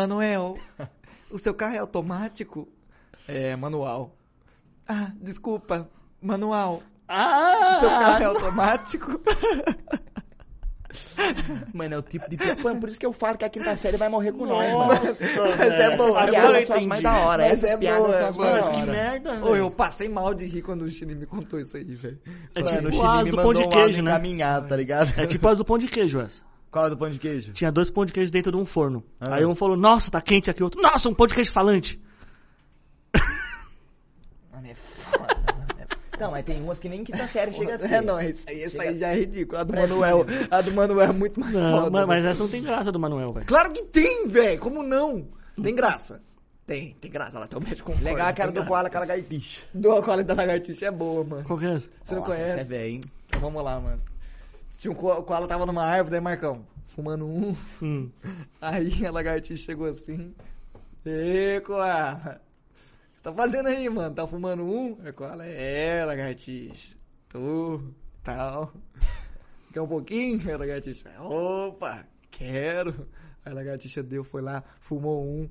É. Manuel, o seu carro é automático? É, manual. Ah, desculpa, manual. Ah! O seu carro é automático? Mano, é o tipo de. Mano, por isso que eu falo que a quinta série vai morrer com nós, mano. Mas é bom, Essas piadas são as mais da hora. Mas Essas é piadas boa, são é as boa. mais Mas da que hora. merda, Ô, velho. eu passei mal de rir quando o Chile me contou isso aí, velho. É tipo as do pão de queijo, né? encaminhado, tá ligado? É tipo as do pão de queijo, essa. Qual é do pão de queijo? Tinha dois pão de queijo dentro de um forno. Ah. Aí um falou, nossa, tá quente aqui. O outro, nossa, um pão de queijo falante. Mano, é foda. Não, mas tem umas que nem quinta série chega a ser. É, não, isso aí, isso aí Chega- já é ridículo. A do Manuel, a do Manuel é muito mais Não, foda. mas, mas essa não tem graça do Manuel, velho. Claro que tem, velho. Como não? Tem graça. Tem, tem graça. Ela tem o médico concorda, Legal aquela tem do. Koala, aquela lagartixa. Do qualidade da lagartixa é boa, mano. Qual que é essa? Você não Nossa, conhece? Essa é velho, hein? Então vamos lá, mano. Tinha um ko- o koala tava numa árvore, né, Marcão? Fumando um. Hum. Aí a lagartixa chegou assim. Ê, koala. O que você tá fazendo aí, mano? Tá fumando um? Aí o koala, é, lagartixa. Tô, tal. Quer um pouquinho? Aí a lagartixa, opa, quero. Aí a lagartixa deu, foi lá, fumou um.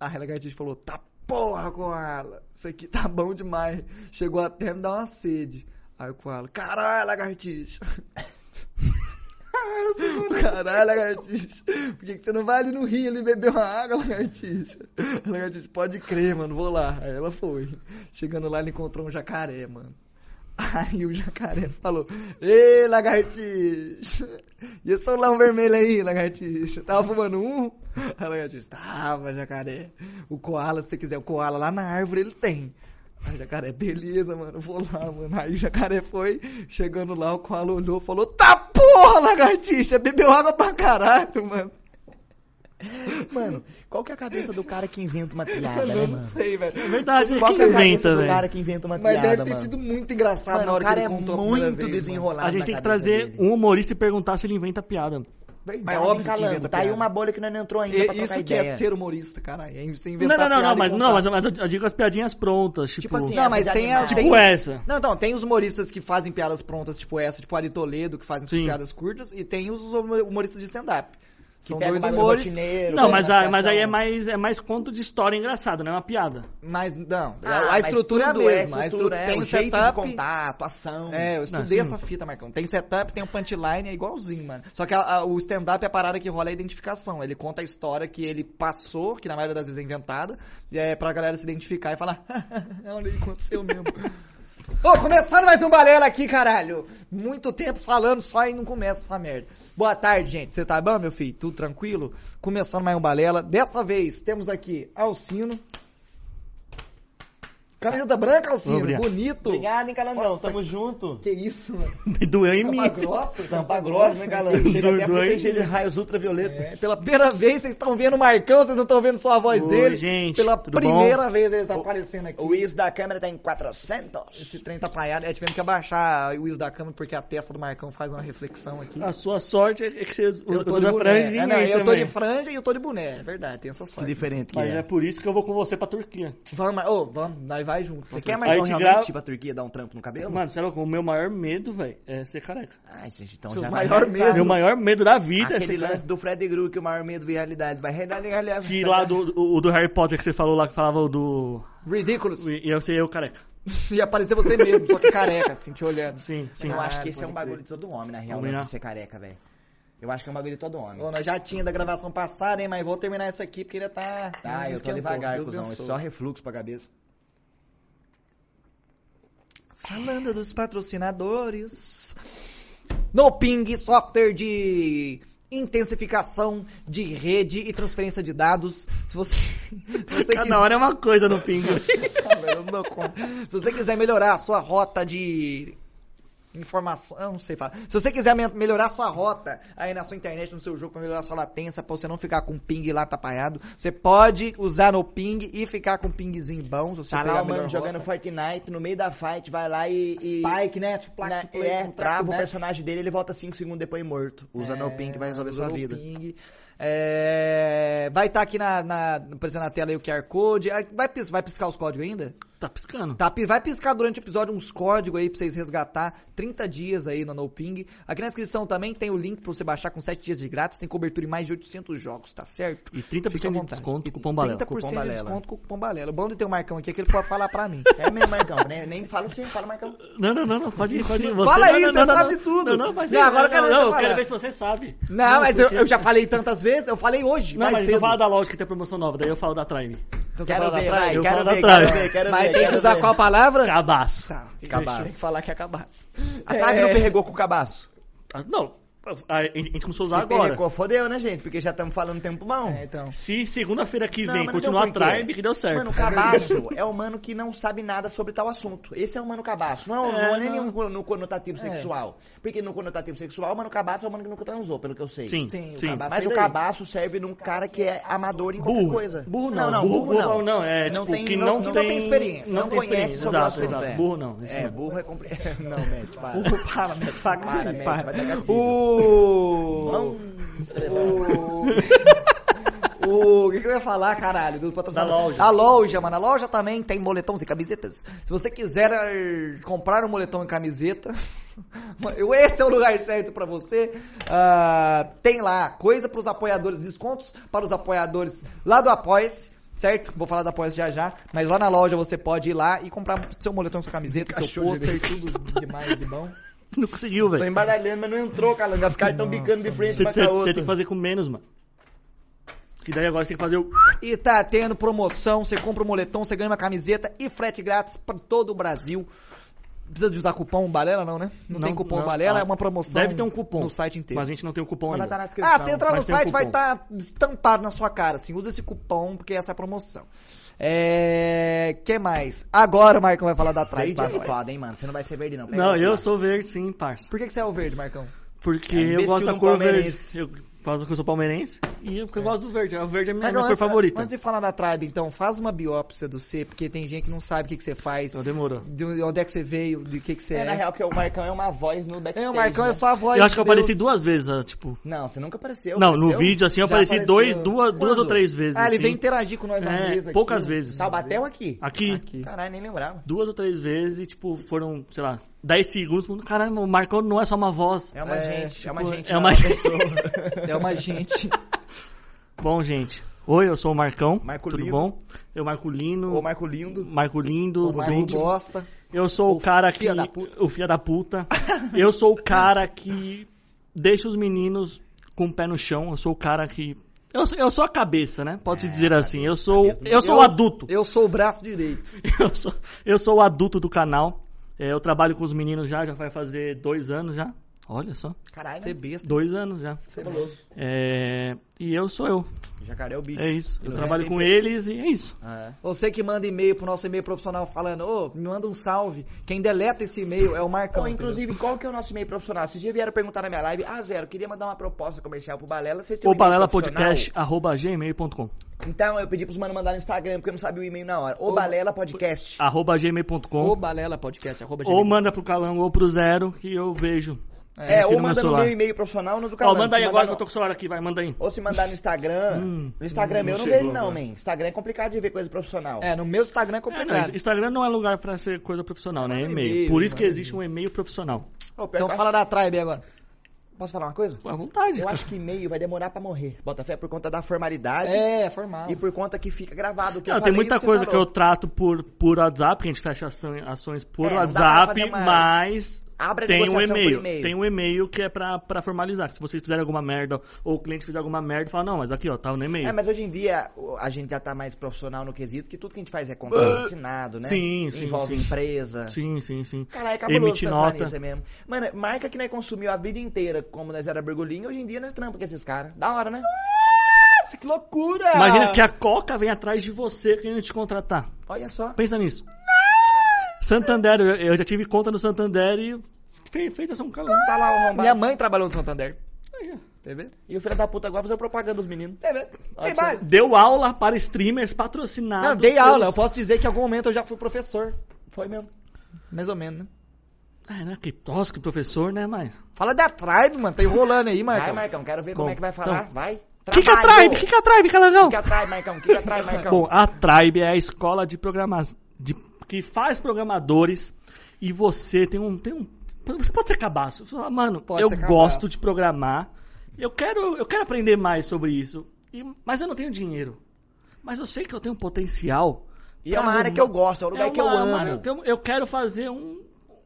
Aí a lagartixa falou, tá porra, koala. Isso aqui tá bom demais. Chegou até me dar uma sede. Aí o koala, caralho, lagartixa. Caralho, lagartixa. Por que, que você não vai ali no rio ali beber uma água, lagartixa? A lagartixa, pode crer, mano, vou lá. Aí ela foi. Chegando lá, ela encontrou um jacaré, mano. Aí o jacaré falou, Ei, lagartixa. E esse solão vermelho aí, lagartixa? Tava fumando um? A lagartixa, tava, jacaré. O koala, se você quiser, o koala lá na árvore ele tem. Aí o jacaré, beleza, mano, vou lá, mano. Aí o jacaré foi, chegando lá, o koala olhou falou, tá porra, lagartixa, bebeu água pra caralho, mano. Mano, qual que é a cabeça do cara que inventa uma piada, Eu né, não mano? sei, velho. É verdade, Qual quem que é a cabeça inventa, do velho? cara que inventa uma Mas piada, deve ter mano? sido muito engraçado Mano, na hora o cara que é contou muito vez, desenrolado A gente tem que trazer dele. um humorista e perguntar se ele inventa piada. Verdade, Mas óbvio que inventa Tá aí uma bolha que não entrou ainda E- pra trocar Isso que ideia. é ser humorista, caralho. É você Não, inventar não, não, não, e mas, não, mas, mas eu, eu digo as piadinhas prontas, tipo, Tipo assim, Não, mas tem a- tipo tem- essa. Não, então, tem os humoristas que fazem piadas prontas, tipo essa, tipo Ari Toledo, que fazem piadas curtas, e tem os humoristas de stand-up. Que São dois humores. Não, mas, a- mas aí é mais, é mais conto de história engraçada, não é uma piada. Mas, não, Ah, a estrutura é a tudo é mesma. a estrutura, estrutura é tem o o jeito de setup. contar, atuação. É, eu estudei Não, essa fita, Marcão. Tem setup, tem o punchline, é igualzinho, mano. Só que a- a- o stand-up é a parada que rola a identificação. Ele conta a história que ele passou, que na maioria das vezes é inventada, e é pra galera se identificar e falar, olha aí, aconteceu mesmo. Ô, começando mais um Balela aqui, caralho. Muito tempo falando só e não começa essa merda. Boa tarde, gente. Você tá bom, meu filho? Tudo tranquilo? Começando mais um Balela. Dessa vez temos aqui Alcino. Camiseta branca, Alcino. Obrigado. Bonito. Obrigado, hein, Calangão. Nossa. Tamo junto. Que isso, mano. Doeu em mim. Tampa grossa, Tampa grossa, né, Calango? Chega até proteger de raios ultravioleta. É, pela primeira vez vocês estão vendo o Marcão, vocês não estão vendo só a voz Oi, dele. gente, Pela tudo primeira vez ele tá aparecendo aqui. O ISO da câmera tá em 400. Esse trem tá apaiado. É, tivemos que abaixar o ISO da câmera porque a testa do Marcão faz uma reflexão aqui. A sua sorte é que você usa, eu tô de usa boné. franjinha É, não, eu tô de franja e eu tô de boné. É verdade, tem essa Que sorte. diferente que Mas é. é por isso que eu vou com você pra Turquia. Vamos, ô, vamos, nós vai junto. Você quer, Marcão, te realmente grava- pra Turquia dar um trampo no cabelo? Mano, sei lá, o meu maior medo, velho, é ser careca. Ai, gente, então Seu já maior vai medo. Meu maior medo da vida é Aquele ser lance careca. do Fred Gru, que o maior medo de realidade vai realizar. Se lá do, o, do Harry Potter que você falou lá, que falava o do... Ridiculous. E eu sei eu careca. Ia aparecer você mesmo, só que careca, assim, te olhando. Sim, sim. Eu acho que Ah, esse é um bagulho de todo homem, na real, de ser careca, velho. Eu acho que é um bagulho de todo homem. Ô, nós já tinha da gravação passada, hein, mas vou terminar essa aqui porque ainda tá... Ah, não eu tô esquentou. devagar, Deus cuzão. É só refluxo pra cabeça. Falando dos patrocinadores. No Ping, software de intensificação de rede e transferência de dados. Se você, se você Cada hora é uma coisa no dou conta. Se você quiser melhorar a sua rota de informação, não sei falar. Se você quiser me- melhorar sua rota aí na sua internet, no seu jogo, pra melhorar sua latência, pra você não ficar com ping lá tapaiado, você pode usar no ping e ficar com pingzinho bom. Se você Tá lá o mano jogando. Fortnite, no meio da fight, vai lá e... e Spike, né? Tipo, na- plaque, play, é, trava o né? personagem dele, ele volta 5 segundos depois morto. Usa no ping vai resolver sua vida. Ping. É, vai estar aqui na, na, aparecendo na tela aí o QR Code. Vai, vai piscar os códigos ainda? Tá piscando. Tá, vai piscar durante o episódio uns códigos aí pra vocês resgatar. 30 dias aí no NoPing. Aqui na descrição também tem o link pra você baixar com 7 dias de grátis. Tem cobertura em mais de 800 jogos, tá certo? E 30% Fica à de desconto E com o Cupom Balela. 30% Cupom de Balela. desconto com o cupom Balela. O bom de ter o Marcão aqui é que ele pode falar pra mim. É mesmo, Marcão. né? Nem fala assim, fala, Marcão. Não, não, não, não, pode ir, pode ir. Fala aí, não, você não, não, sabe não. tudo. Não, não, mas Não, agora eu quero ver não, você eu quero ver se você sabe. Não, mas eu, porque- eu já falei tantas vezes. Eu falei hoje. Não, mas cedo. eu falo da loja que tem promoção nova, daí eu falo da Tribe. Então Quero ver, Tribe? vai, quero ver, quero ver, quero Mas ver. tem que usar ver. qual palavra? Cabaço. Tá, Cabaço. Tem que falar que é cabaço. A Tribe não perregou com o cabaço. Ah, Não, a gente começou a usar Se agora. perregou, fodeu, né, gente? Porque já estamos falando tempo bom. É, então. Se segunda-feira que Não, vem não continuar a tem porquê. Tribe, que deu certo. Mano, o cabaço é o mano que não sabe nada sobre tal assunto. Esse é o mano cabaço. Não, É, não é nem não. nenhum no conotativo É. sexual. Porque no conotativo sexual, o mano cabaço é o mano que nunca transou, pelo que eu sei. Sim, Sim, o sim. Mas o cabaço serve num cara que é amador em qualquer Burro. coisa. Burro não. não, burro, burro não. burro não, é Não tipo, tem- que não- não, não tem, tem experiência, Não, não tem conhece experiência, sobre o exato, assunto, exato. é. Burro não. É, não. burro é complicado. Não, Matt, para. Burro, para, Matt. Para Matt, vai dar gatilho. O... O... O que, que eu ia falar, caralho? Do patrocinador? Da loja. A loja, mano. A loja também tem moletons e camisetas. Se você quiser eh, comprar um moletom e camiseta, esse é o lugar certo pra você. Ah, tem lá coisa pros apoiadores, descontos para os apoiadores lá do Apoia-se. Certo? Vou falar da Apoia já já. Mas lá na loja você pode ir lá e comprar seu moletom, sua camiseta, seu pôster, tudo demais de bom. Não conseguiu, Tô velho. embaralhando, mas não entrou, Calango. As caras estão bicando de frente Você, pra você- cá você outra. tem que fazer com menos, mano. Que daí agora você tem que fazer o. E tá tendo promoção, você compra um moletom, você ganha uma camiseta e frete grátis pra todo o Brasil. Precisa de usar cupom Balela não, né? Não, tem cupom não. Balela, Ah, é uma promoção Deve ter um cupom. no site inteiro. Mas a gente não tem o cupom Mas ainda. tá na descrição. Ah, você entrar no tem um site vai estar estampado na sua cara, assim. Usa esse cupom porque essa é a promoção. É... que mais? Agora o Marcão vai falar da Tribe. Verde pra é nós. foda, hein, mano. Você não vai ser verde, não. Pega Não, eu lá. sou verde sim, parça. Por que, que você é o verde, Marcão? Porque É, eu gosto da cor verde. Eu faço que eu sou palmeirense e eu, eu gosto do verde. O verde é a minha, Marcão, minha cor favorita. antes de falar da Tribe, então, faz uma biópsia do C, porque tem gente que não sabe o que, que você faz, Então demorou. de onde é que você veio, de que, que você É, é. na real, que o Marcão é uma voz no backstage. É, o Marcão né? é só a voz Eu acho que eu de Deus. apareci duas vezes, ah, tipo. Não, você nunca apareceu. Não, no apareceu? vídeo assim eu Já apareci apareceu. dois, duas, duas ou três vezes. Ah, ele assim. vem interagir com nós na É, mesa aqui. poucas vezes. Taubaté ou aqui? Aqui, Aqui. Caralho, nem lembrava. duas ou três vezes e, tipo, foram, sei lá, 10 segundos. Caramba, o Marcão não é só uma voz. É uma É, gente, é uma tipo, gente. é não uma pessoa. É uma gente. Bom, gente. Oi, eu sou o Marcão. Marco tudo Lindo. bom? Eu, Marco Lino. Ô, Marco Lindo. Marco Lindo. O Marcão tudo. bosta. Eu sou o, O cara que. O filho da puta. eu sou o cara que deixa os meninos com o pé no chão. Eu sou o cara que. Eu, sou- eu sou a cabeça, né? Pode-se É, dizer a assim. Eu sou, cabeça. eu sou Eu- o adulto. Eu sou o braço direito. Eu sou, eu sou o adulto do canal. É, eu trabalho com os meninos já, já vai fazer dois anos já. Olha só. Caralho, Você é besta. Dois anos já. Fabuloso. É, e eu sou eu. Jacaré é o bicho. É isso. Eu Ele trabalho tem com eles e é isso. Ah, é. Você que manda e-mail pro nosso e-mail profissional falando, ô, me manda um salve. Quem deleta esse e-mail é o Marcão. Entendeu? inclusive, qual que é o nosso e-mail profissional? Vocês já vieram perguntar na minha live. Ah, Zero, queria mandar uma proposta comercial pro Balela. Vocês têm um Ou e-mail balela podcast arroba gmail.com Então, eu pedi pros manos mandar no Instagram, porque eu não sabia o e-mail na hora. O Balela Podcast. arroba gmail.com Ou Balela Podcast, arroba ou gmail. manda pro Calango ou pro Zero que eu vejo. É, aqui ou no meu manda no meu e-mail profissional no do Ó, canal. manda aí agora mandar que eu tô no- com o celular aqui, vai, manda aí. Ou se mandar no Instagram. Hum, no Instagram hum, meu eu não não vejo não, man. Instagram é complicado de ver coisa profissional. É, no meu Instagram é É, complicado. não, Instagram não é lugar pra ser coisa profissional, né? É e-mail. Por isso que existe um e-mail profissional. Ô, pior Então que fala da Tribe agora. acho- Posso falar uma coisa? À vontade. Eu acho que e-mail vai demorar pra morrer. Bota fé por conta da formalidade É, formal. e por conta que fica gravado que Não, eu tem falei muita coisa que falou. eu trato por, por WhatsApp, que a gente fecha ações por É, WhatsApp, mas Abre a tem um negociação por e-mail. e-mail. Tem um e-mail que é pra, pra formalizar. Se vocês fizerem alguma merda ou o cliente fizer alguma merda, fala, não, mas aqui, ó, tá no e-mail. É, mas hoje em dia o- a gente já tá mais profissional no quesito que tudo que a gente faz é contrato assinado, né? Sim, sim, Envolve sim. empresa. Sim, sim, sim. Caralho, é cabuloso Emite pensar nota. nisso é mesmo. Mano, marca que nós consumiu a vida inteira como nós era bergolinho, hoje em dia nós trampamos com esses caras. Da hora, né? Nossa, que loucura! Imagina que a Coca vem atrás de você querendo te contratar. Olha só. Pensa nisso. Santander, eu, eu já tive conta no Santander e fe- feita São Calão. Tá lá o arrombado. Minha mãe trabalhou no Santander. Aí, ó. E o filho da puta agora fazer propaganda dos meninos. TV. Tem mais. Deu aula para streamers patrocinados. Não, dei aula. Eu posso dizer que em algum momento eu já fui professor. Foi mesmo. Mais ou menos, né? É, né? Que, nossa, que professor, né, mas... Fala da Tribe, mano. Tá enrolando aí, Vai, Marcão. Marcão, quero ver Bom, como é que vai falar. então. Vai. O que que atrai? O que que atrai, Calangão? O que atrai, Marcão? O que que atrai, Marcão? Bom, a Tribe é a escola de programação... De... que faz programadores e você tem um. Tem um você pode ser cabaço. Você fala, Mano, Pode eu gosto de programar. Eu quero, eu quero aprender mais sobre isso. e- mas eu não tenho dinheiro. Mas eu sei que eu tenho um potencial. E é uma área que eu gosto, é um lugar É que eu uma- amo. uma área eu, eu quero fazer um,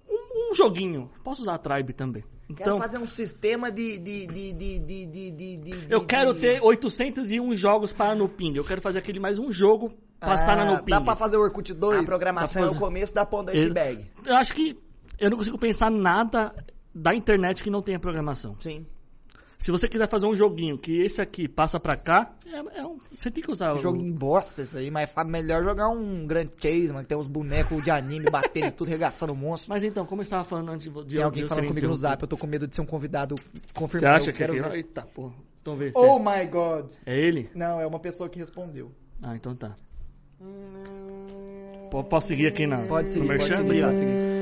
um, um joguinho. Posso usar a Tribe também. Quero Então, fazer um sistema de. de, de, de, de, de, de, de- eu quero de- ter 801 jogos para no Ping. Eu quero fazer aquele mais um jogo passar na Ah, no Ping. Dá pra fazer o Orkut 2? A programação é pra o fazer. começo da ponta Ele- iceberg. Eu acho que eu não consigo pensar nada da internet que não tenha programação. Sim. Se você quiser fazer um joguinho que esse aqui passa pra cá, é, é um- você tem que usar o Joguinho bosta isso aí, mas é melhor jogar um Grand Chase, mano, que tem uns bonecos de anime batendo e tudo, regaçando o monstro. Mas então, como eu estava falando antes de Tem alguém falando comigo no zap, eu tô com medo de ser um convidado Você confirmado. acha eu que é ver. Eita, porra. Então vê. Oh my god. É ele? Não, é uma pessoa que respondeu. Ah, então tá. Po- Posso seguir aqui na, Pode no seguir, pode Merchan? seguir, Obrigado. pode seguir.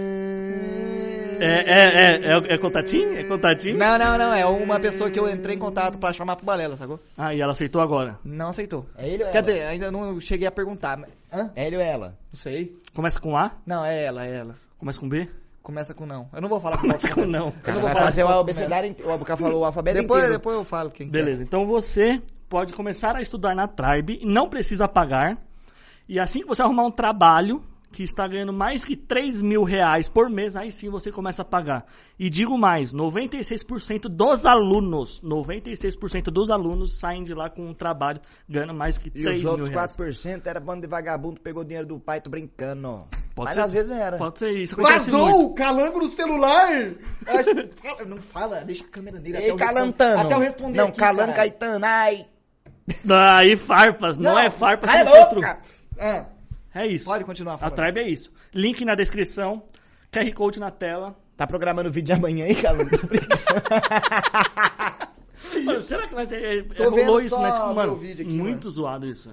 É, é, é, é, é contatinho? É contatinho? Não, não, não, é uma pessoa que eu entrei em contato pra chamar pro Balela, sacou? Ah, e ela aceitou agora. Não aceitou. É ele ou Quer ela? dizer, ainda não cheguei a perguntar. mas- Hã? É ele ou ela? Não sei. Começa com A? Não, é ela, é ela. Começa com B? Começa com não. Eu não vou falar Começa com não. Eu não vou Vai falar fazer o abecedário inteiro. O cara falou o alfabeto Depois, inteiro. depois eu falo quem que é. Beleza, então você pode começar a estudar na Tribe, não precisa pagar. E assim que você arrumar um trabalho que está ganhando mais que 3 mil reais por mês, aí sim você começa a pagar. E digo mais, 96% dos alunos, 96% dos alunos saem de lá com um trabalho ganhando mais que E 3 os mil outros reais. 4% era bando de vagabundo, pegou dinheiro do pai, tô brincando. Pode Mas ser. às vezes era. Pode ser isso. Vazou o calango no celular! Não fala, deixa a câmera nele até Ei, eu responder- Calantano. Até eu responder Não, aqui, Calan caralho. Caetano, ai. Aí farpas, não, é farpas, cala é a outro. boca. É isso. pode continuar A falando. Tribe é isso. Link na descrição, QR Code na tela. Tá programando o vídeo de amanhã aí, brincando. Mano, será que vai ser. É, Tô rolou isso, né? Tipo, mano, aqui, muito zoado isso.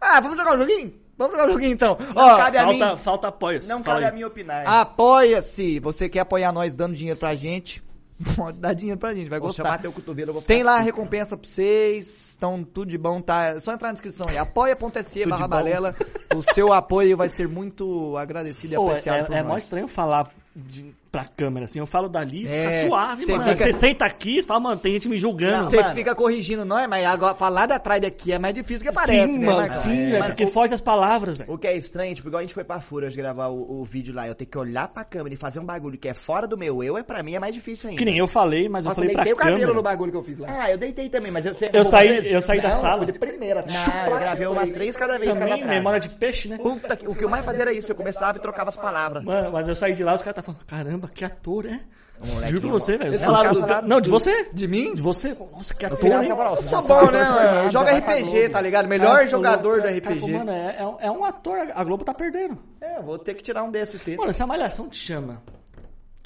Ah, vamos jogar um joguinho? Vamos jogar um joguinho então. Não Ó, cabe a Falta, mim. falta apoio. Não Fala cabe a aí. mim opinar. Apoia-se. Você quer apoiar nós dando dinheiro pra gente? Pode dar dinheiro pra gente, vai Vou gostar. chamar teu cotovelo, eu vou Tem lá a recompensa pra vocês, estão tudo de bom, tá? É só entrar na descrição aí, apoia.se barra balela, o seu apoio vai ser muito agradecido e Pô, apreciado por é, é mó nós. estranho falar de, pra câmera, assim. Eu falo dali, É, fica suave, cê mano. fica- Você senta aqui e fala, mano, tem gente me julgando. Você fica corrigindo nós, mas agora falar da Tribe aqui é mais difícil do que parece, sim, né, mano, sim, É, é, porque foge as palavras, velho. O que é estranho, tipo, igual a gente foi pra Fúrias gravar o, o vídeo lá, eu ter que olhar pra câmera e fazer um bagulho que é fora do meu eu, é pra mim é mais difícil ainda. Que nem eu falei, mas eu Nossa, falei pra deitei o cabelo câmera. no bagulho que eu fiz lá. Ah, eu deitei também, mas eu sei. Eu saí, vezes- eu saí da Não, sala. foi de primeira. Não, eu gravei umas três cada vez, cada Também, memória de peixe, né? Puta que- o que eu mais fazia era isso, eu começava e trocava as palavras. Mano, mas eu saí de lá, os caras tá falando, caramba, que ator, é? Moleque, Juro pra você, velho. É Não, de você. De mim? De você. Nossa, que ator, hein? Eu sou bom, né, ator mano? Joga RPG, tá ligado? Melhor jogador do RPG. Mano, é, é- é um ator, a Globo tá perdendo. É, vou ter que tirar um ter. Mano, se a Malhação te chama.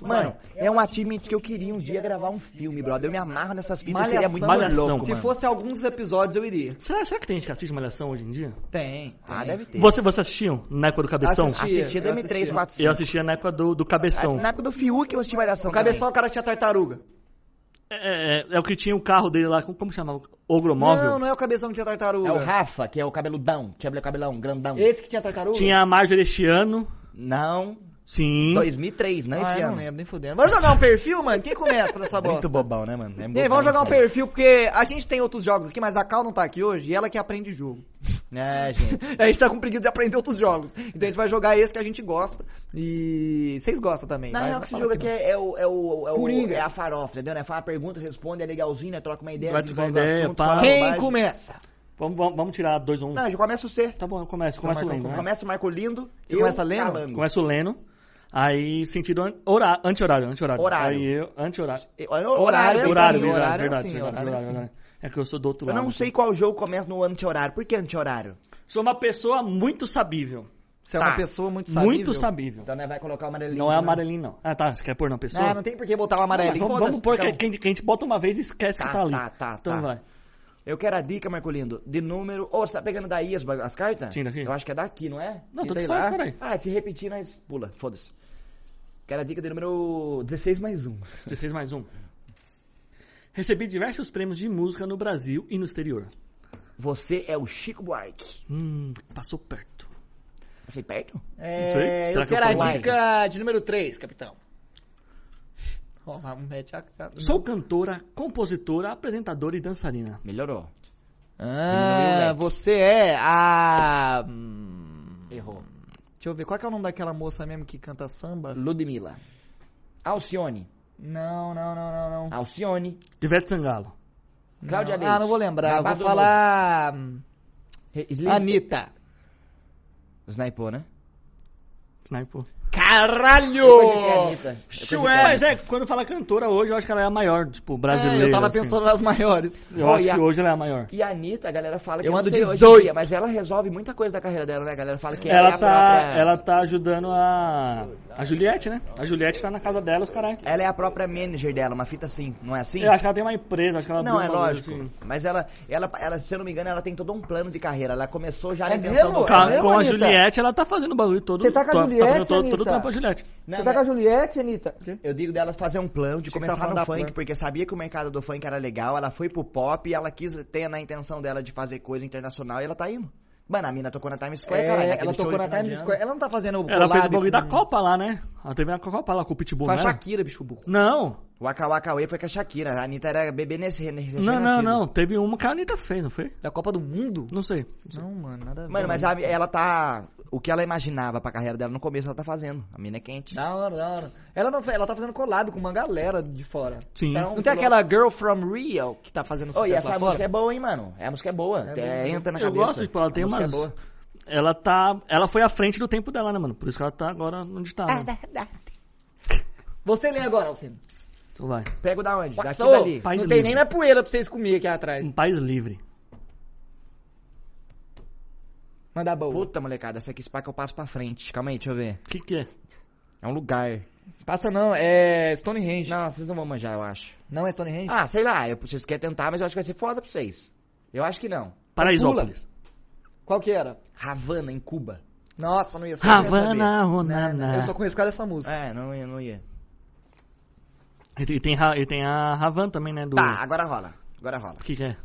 Mano, é um achievement que eu queria um dia gravar um filme, brother. Eu me amarro nessas fitas, seria muito Malhação. louco, Se mano. fosse alguns episódios, eu iria. Será, será que tem gente que assiste Malhação hoje em dia? Tem. Ah, tem. deve ter. Você, você assistiu na época do Cabeção? Assisti. Assistia do Eu M3, assistia. 4, Eu assistia na época do, do Cabeção. Na época do Fiuk eu assisti Malhação O cabeção é o cara que tinha tartaruga. É, é- é o que tinha o carro dele lá, como, como chamava? Ogromóvel? Não, não é o cabeção que tinha tartaruga. É o Rafa, que é o cabeludão, tinha o cabelão, grandão. Esse que tinha tartaruga? Tinha a Marjorie este ano. Não, Sim. 2003, não Ah, esse eu ano. não lembro, nem fudendo. Vamos jogar um perfil, mano? Quem começa nessa bosta? Muito bobão, né, mano? É E aí, bobão vamos jogar um perfil, porque a gente tem outros jogos aqui, mas a Cal não tá aqui hoje e ela que aprende jogo. É, gente. A gente tá com preguiça de aprender outros jogos. Então a gente vai jogar esse que a gente gosta. E vocês gostam também. Na real, esse jogo que aqui é, é o, é o, é o- Coringa. É a farofa, entendeu? Né? Fala uma pergunta, responde, é legalzinho, né? Troca uma ideia, trocar o ideia, assunto, pá. Quem bobagem. começa? Vamos, vamos, vamos tirar dois ou um. Não, já começa você. Tá bom, eu começo. Começa o Leno. né? Começa o Marco Lindo. Você eu começa calando. Começa o Leno. Aí, sentido anti-horário, anti-horário. Horário. Aí eu, anti-horário. Horário, Horário é Horário, assim, verdade, horário é verdade, assim, verdade, horário é verdade, assim. É que eu sou do outro Eu lado. não sei qual jogo começa no anti-horário. Por que anti-horário? Sou uma pessoa muito sabível. Você é Tá. uma pessoa muito sabível. Muito sabível. Então, né, vai colocar o amarelinho. Não é né? amarelinho, não. Ah, tá. Você quer pôr na pessoa? Ah, não tem por que botar o amarelinho. Vamos, Foda-se, vamos pôr que, então. que, que a gente bota uma vez e esquece Tá, que tá ali. tá, tá, Então tá. vai. Eu quero a dica, Marco Lindo, de número... Ô, você tá pegando daí as, as cartas? Sim, daqui. Eu acho que é daqui, não é? Não, sei faz, peraí. Ah, se repetir, nós pula. Foda-se. Quero a dica de número 16 mais 1. 16 mais um. Recebi diversos prêmios de música no Brasil e no exterior. Você é o Chico Buarque. Hum, passou perto. Assim, perto? É, Não sei. Será eu que eu quero a dica de número 3, capitão. Sou cantora, compositora, apresentadora e dançarina. Melhorou. Ah, você é a... hum, Errou. Deixa eu ver, qual que é o nome daquela moça mesmo que canta samba? Ludmilla. Alcione. Não, não, não, não, não. Alcione. Ivete Sangalo. Cláudia. Leite. Ah, não vou lembrar. Vou falar... hum, Anitta. Snipou, né? Sniper. Caralho! A cogitei. Mas é, quando fala cantora hoje, eu acho que ela é a maior, tipo, brasileira. É, eu tava assim. pensando nas maiores. Eu acho Olha. que hoje ela é a maior. E a Anitta, a galera fala que Eu ando sei de hoje em Zoe. dia, mas ela resolve muita coisa da carreira dela, né? A galera fala que Ela é a tá, própria... ela tá ajudando a, a Juliette, né? A Juliette tá na casa dela, os caras. Ela é a própria manager dela, uma fita assim, não é assim? Eu acho que ela tem uma empresa, acho que ela Não, é lógico. assim. Mas ela, ela, ela, se eu não me engano, ela tem todo um plano de carreira. Ela começou já É na intenção mesmo? do Com a- É mesmo, com a Anitta? Juliette, ela tá fazendo o bagulho todo. Você tá com a tá- Juliette, Tá fazendo todo, todo trampo a Juliette. Não, Você tá com a Juliette, Anitta? Eu digo dela fazer um plano de começar você tava no da funk, plano. porque sabia que o mercado do funk era legal, ela foi pro pop e ela quis ter na intenção dela de fazer coisa internacional e ela tá indo. Mano, a mina tocou na Times Square, É, caralho. naquele ela show tocou na de Times Square. Ela não tá fazendo o Ela fez o bagulho da com- Copa lá, né? Ela teve a Copa lá com o Pitbull, Faz era? Shakira, bicho burro. Não, Waka Waka Wave foi com a Shakira. A Anitta era bebê nesse nesse não, não, não. Teve uma que a Anitta fez, não foi? Da Copa do Mundo? Não sei. Não, mano, nada a ver. Mano, mas a- ela tá... O que ela imaginava pra carreira dela no começo, ela tá fazendo. A mina é quente. Da hora, da hora. Ela, não, ela tá fazendo collab com uma galera de fora. Sim. Então, Não tem aquela Girl from Rio que tá fazendo sucesso e essa lá música fora? é boa, hein, mano? É, a música é boa. É É, bem- entra na eu cabeça. gosto, tipo, ela tem A música umas. é boa. Ela tá. Ela foi à frente do tempo dela, né, mano? Por isso que ela tá agora onde tá. Ah, né? Você lê agora, Alcino. Então vai. Pego da onde? Daqui Passou. dali. País não tem livre. nem mais poeira pra vocês comer aqui atrás. Um país livre. Manda boa. Puta, molecada, essa aqui spa que eu passo pra frente. Calma aí, deixa eu ver. O que que é? É um lugar. Passa não, é Stonehenge. Não, Não, vocês não vão manjar, eu acho. não é Stonehenge? Ah, sei lá, eu, vocês querem tentar, mas eu acho que vai ser foda pra vocês. Eu acho que não. Paraisópolis. Qual que era? Havana, em Cuba. Nossa, não ia saber. Havana, não, Eu só conheço por causa dessa música. É, não ia, não ia. E tem, e tem, a Havan também, né? Do... Tá, agora rola. Agora rola. O que que é?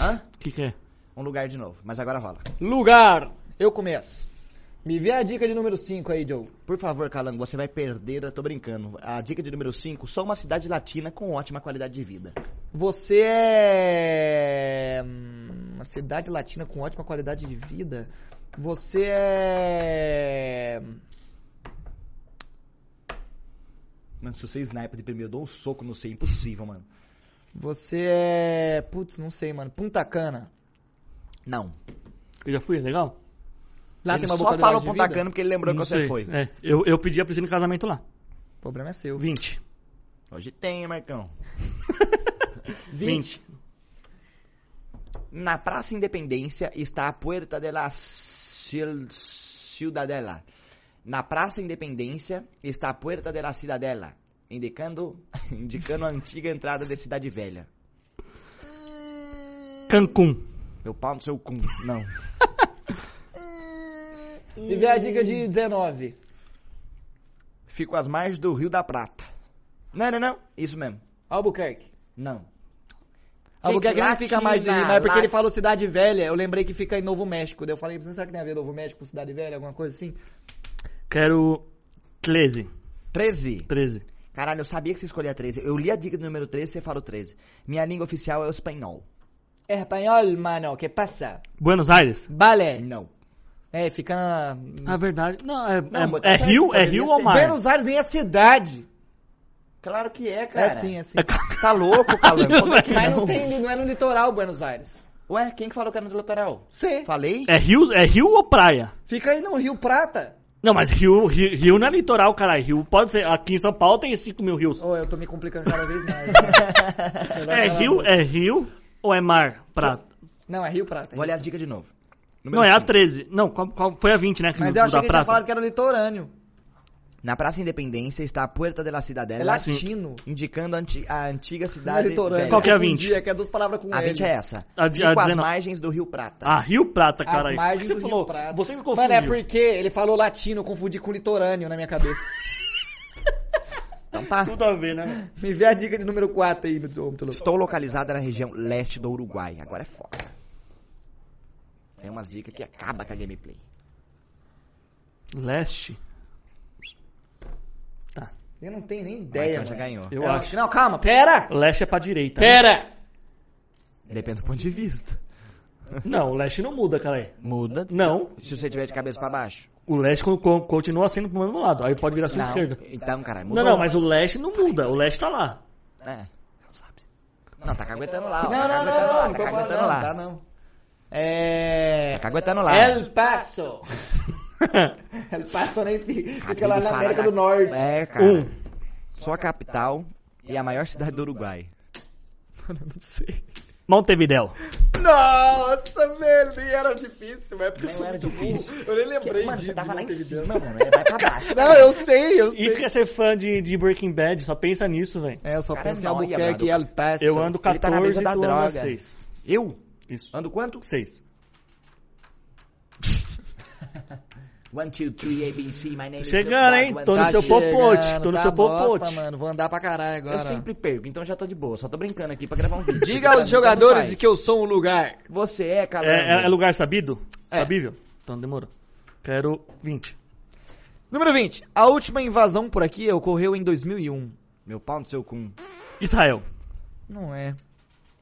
Hã? O que que é? Um lugar de novo, mas agora rola. Lugar. Eu começo. Me vê a dica de número 5 aí, Joe. Por favor, Calango, você vai perder, eu tô brincando. A dica de número 5, sou uma cidade latina com ótima qualidade de vida. Você é hum, uma cidade latina com ótima qualidade de vida. Você é Mano, se você sniper de primeiro, eu dou um soco no C, impossível, mano. você é putz, não sei, mano. Punta Cana. Não. Eu já fui, legal? Lá ele tem uma só fala vida? Cana porque ele lembrou Não que você sei. foi. É, eu, eu pedi a Priscila em casamento lá. O problema é seu. 20. Hoje tem, Marcão. 20. Na Praça Independência está a Puerta de la Cil- Ciudadela. Na Praça Independência está a Puerta de la Cidadela, indicando, indicando a antiga entrada de Cidade Velha. Cancún. Meu pau no seu cu. Não. Me vê a dica de 19. Fico às margens do Rio da Prata. Não, não, não. Isso mesmo. Albuquerque. Não. Albuquerque não fica mais de, Latina, mas é porque ele falou Cidade Velha. Eu lembrei que fica em Novo México. Daí eu falei, será que tem a ver Novo México com Cidade Velha, alguma coisa assim? Quero 13. 13. 13. Caralho, eu sabia que você escolhia 13. Eu li a dica do número 13 e você falou 13. Minha língua oficial é o espanhol. É espanhol, mano, que passa? Buenos Aires? Vale. Não. É, fica na... Na verdade. Não, é, Não, é- é Rio, é Rio ser. ou mar? Buenos Aires nem é cidade. Claro que é, cara. É sim, é sim. Tá louco, Calango? Como é Mas não? não, tem, não é no litoral, Buenos Aires. Ué, quem que falou que era no litoral? Você. Falei? É Rio, é Rio ou praia? Fica aí no Rio Prata. Não, mas Rio, Rio, Rio não é litoral, caralho. Rio pode ser. Aqui em São Paulo tem 5 mil rios. Ô, eu tô me complicando cada vez mais. né? É Rio, é Rio ou é mar? Prata? Não, é Rio Prata. Vou ler as dicas de novo. Número Não, é a cinco. 13. Não, qual, qual- foi a 20, né? Que Mas eu achei da que ele tinha falado que era litorâneo. Na Praça Independência está a Puerta de la É Cidadela, latino. indicando a, anti- a antiga é cidade litorâneo. velha. Qual que é a Confundi, 20? É que é duas palavras com A L. 20 é essa. A Fico a às 19. margens do Rio Prata. Ah, Rio Prata, As caralho. margens Você do falou. Rio Prata. Você me confundiu. Mano, é porque ele falou latino, eu confundi com litorâneo na minha cabeça. Então tá. Tudo a ver, né? Me vê a dica de número 4 aí, meu louco. Estou localizada na região leste do Uruguai. Agora é foda. Tem umas dicas que acaba com a gameplay. Leste. Tá. Eu não tenho nem Ideia, ideia, já ganhou. Eu Eu acho. Não, calma, pera! Leste é pra direita. Pera! Depende do ponto de vista. Não, o leste não muda, cara. Muda. Não, Se você tiver de cabeça pra baixo. o leste co- co- continua sendo pro mesmo lado. Aí pode virar sua Não. esquerda. Então, caralho, Não, mudou. não, mas o leste não muda. O leste tá lá. É. Não sabe. Não, tá caguetando lá, ó. Não, tá não, não, caguetando não, lá, não, tá caguetando não, lá. tá não. É... Tá caguetando lá. El Paso. El Paso nem fica, fica lá na América do Norte. É, cara. Um. Sua capital e a maior cidade do Uruguai. Mano, eu não sei. Montevideo. Nossa, velho, nem era difícil, mas é porque eu Não sou era difícil. burro. Eu nem lembrei Mano, disso. você tava lá em Montevideo. cima, mano. É, vai pra baixo. Não, eu sei, eu sei. Isso que é ser fã de, de Breaking Bad, só pensa nisso, velho. É, eu só Cara, penso em Albuquerque e El Paso. Eu ando Ele tá na 14 mesa e da tu anda droga. 6. Eu? Isso. Ando quanto? 6. One, two, three, ABC, my name is chegando, hein? Tô no Dogg, seu popote, tô no tá seu bosta, popote. mano, vou andar pra caralho agora. Eu sempre perco, então já tô de boa. Só tô brincando aqui pra gravar um vídeo. Diga aos jogadores tanto de faz. que eu sou um lugar. Você é, calango. É, é- é lugar sabido? É. Sabível? Então demorou. Quero 20. Número 20. A última invasão por aqui ocorreu em 2001. Meu pau no seu cu. Israel. Não é.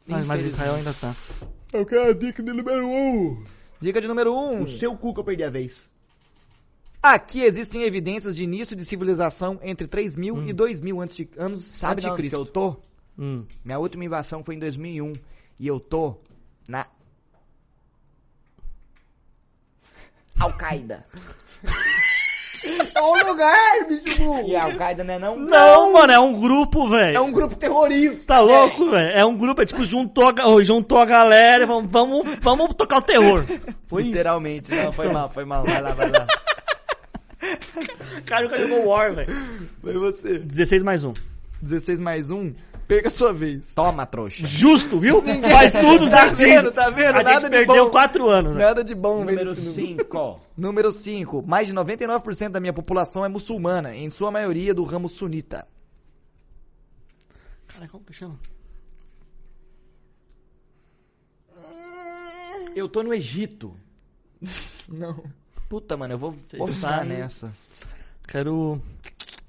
Mas, mas Israel ainda tá. Eu quero a dica de número 1. Dica de número 1. O seu cu que eu perdi a vez. Aqui existem evidências de início de civilização entre 3000 e 2000 antes de, anos Sabe antes de onde que Cristo. eu tô? Hum. Minha última invasão foi em 2001 e eu tô na Al-Qaeda. É um lugar, bicho burro. E a Al-Qaeda não é não? Não, mano, é um grupo, velho. É um grupo terrorista. Tá louco, velho? É um grupo, é tipo, juntou juntou a galera e vamos, vamos, vamos tocar o terror. Foi isso. Literalmente. Não, foi mal, foi mal. Vai lá, vai lá. Cara, nunca jogou War, velho. Foi você. 16 mais 1. 16 mais 1. Perca a sua vez. Toma, trouxa. Justo, viu? Faz tudo Tá certinho. vendo, tá vendo? A Nada gente de perdeu bom. 4 anos, velho. Nada de bom número. 5. Número 5. Mais de 99% da minha população é muçulmana, em sua maioria do ramo sunita. Cara, como que chama? Eu tô no Egito. Não. Puta, mano, eu vou postar nessa. Quero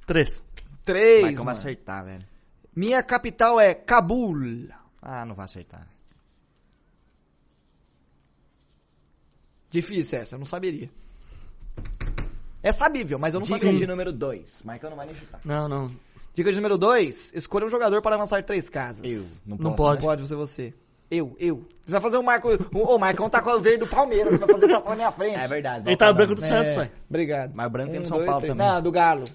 3. 3. Vai que eu vou acertar, velho. Minha capital é Cabul. Ah, não vai acertar. Difícil essa, eu não saberia. É sabível, mas eu não Dica saberia. de número 2. Marcão não vai nem chutar. Não, não. Dica de número 2. Escolha um jogador para avançar três casas. Eu. Não, Não posso, pode. Pode você, você. Eu, eu. Você vai fazer o Marco. O, o Marcão tá com o verde do Palmeiras. Você vai fazer passar na minha frente. É verdade. Ele tá no volta branco do. Santos, É, velho. Obrigado. Mas o branco tem no Um, São dois, Paulo três. também. Não, do Galo.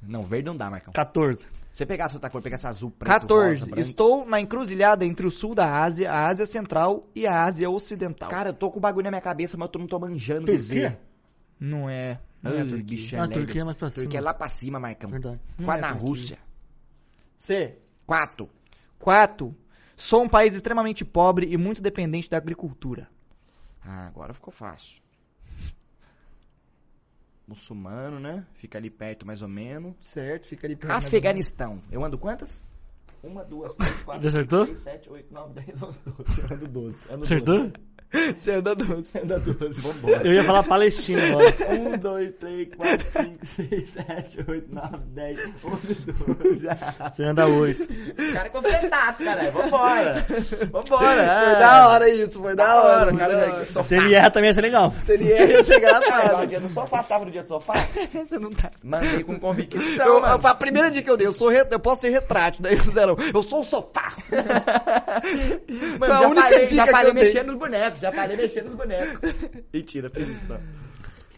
Não, verde não dá, Marcão. 14. Se você pegasse outra cor, pegasse azul, preto, 14. rosa. Estou na encruzilhada entre o sul da Ásia, a Ásia Central e a Ásia Ocidental. Cara, eu tô com o bagulho na minha cabeça, mas eu não tô manjando Turquia? dizer. Não é. Não é a Turquia. bicho Ah, lerdo. Turquia é mais pra cima. Turquia é lá pra cima, Marcão. Verdade. Quase é na Turquia. Rússia. C. Quatro. 4. Sou um país extremamente pobre e muito dependente da agricultura. Ah, agora ficou fácil. Muçulmano, né? Fica ali perto mais ou menos. Certo, fica ali perto. Afeganistão. Eu ando quantas? Uma, duas, três, quatro, Acertou? cinco, seis, sete, oito, nove, dez, onze, doze. Eu ando doze. Ando Acertou? Doze. Você anda doce. Você anda doze, vambora. Eu ia falar Palestina agora. Um, dois, três, quatro, cinco, seis, sete, oito, nove, dez, onze, doze. Você anda 8. Cara, é confetaço, caralho. Vambora. Vambora. Foi da hora isso, foi da hora. cara. foi da hora. Se ele erra também ia ser legal. Se ele é, ia ser Cara, igual o engraçado. dia do sofá, tava no dia do sofá? Você não tá. Mandei com convicção, Eu, mano. a primeira dica que eu dei, eu, sou re- eu posso ser retrátil, daí fizeram, eu sou o sofá. Mano, já única falei, dica já que falei eu dei. mexendo nos bonecos, já falei mexendo nos bonecos. Mentira, fiz isso não.